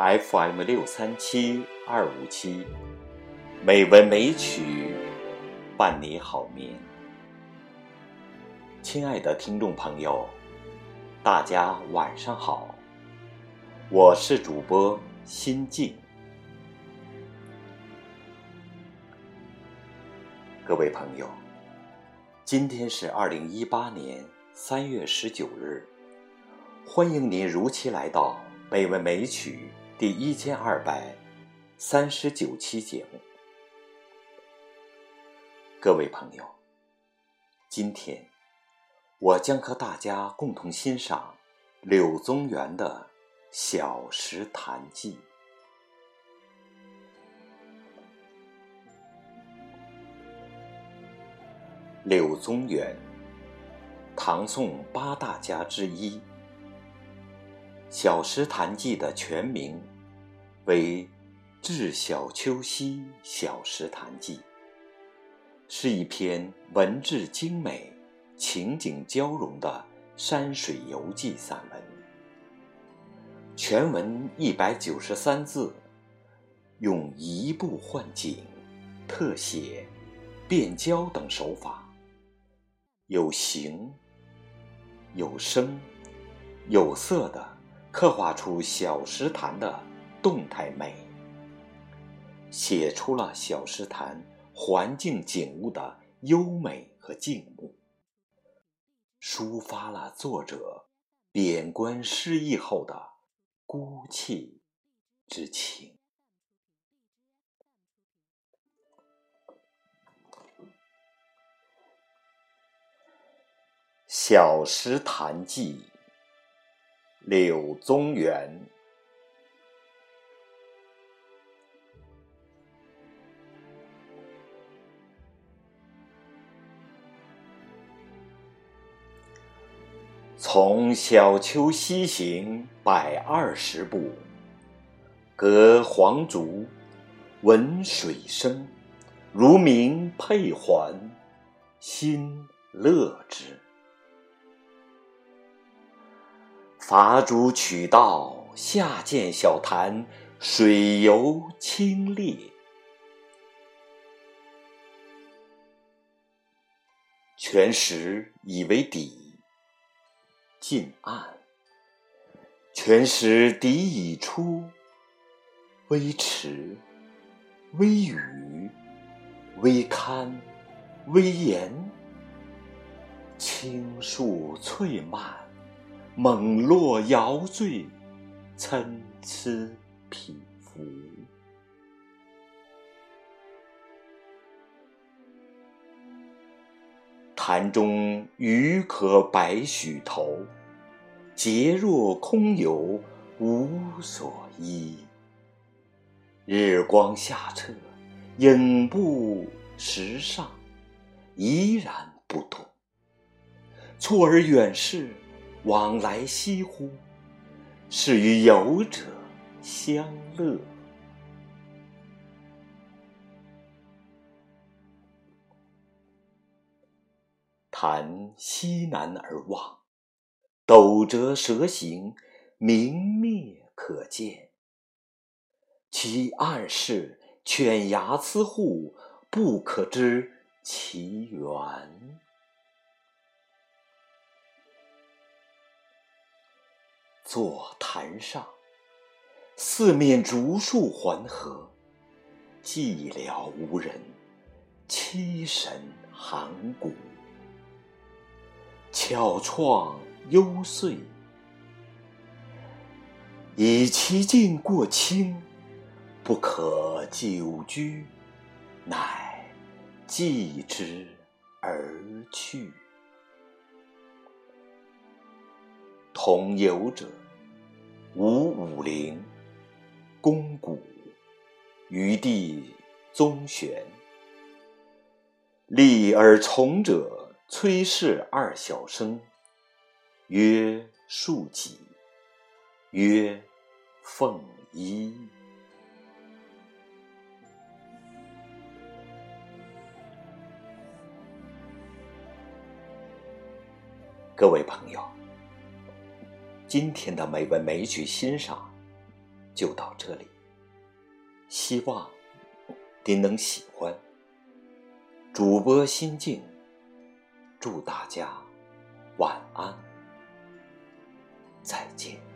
FM 六三七二五七，美文美曲伴你好眠。亲爱的听众朋友，大家晚上好，我是主播心静。各位朋友，今天是二零一八年三月十九日，欢迎您如期来到《美文美曲》第一千二百三十九期节目。各位朋友，今天我将和大家共同欣赏柳宗元的《小石潭记》。柳宗元，唐宋八大家之一，《小石潭记》的全名为《致小丘西小石潭记》，是一篇文质精美、情景交融的山水游记散文。全文一百九十三字，用移步换景、特写、变焦等手法。有形、有声、有色的刻画出小石潭的动态美，写出了小石潭环境景物的优美和静穆，抒发了作者贬官失意后的孤寂之情。《小石潭记》，柳宗元。从小丘西行百二十步，隔黄竹，闻水声，如鸣佩环，心乐之。伐竹取道下见小潭，水游清冽。全石以为底，近岸。泉石底已出，微池，微雨，微堪，微言，青树翠蔓。猛落摇坠，参差匹夫。潭中鱼可百许头，皆若空游，无所依。日光下澈，影布石上，怡然不动。错而远视。往来翕忽，是与游者相乐。潭西南而望，斗折蛇形，明灭可见。其岸势犬牙疵互，不可知其源。坐潭上，四面竹树环合，寂寥无人，凄神寒骨。巧怆幽邃，以其境过清，不可久居，乃寄之而去。同游者。吴武陵、宫古、余弟宗玄，立而从者崔氏二小生，曰庶己，曰凤衣。各位朋友。今天的美文美曲欣赏就到这里，希望您能喜欢。主播心静，祝大家晚安，再见。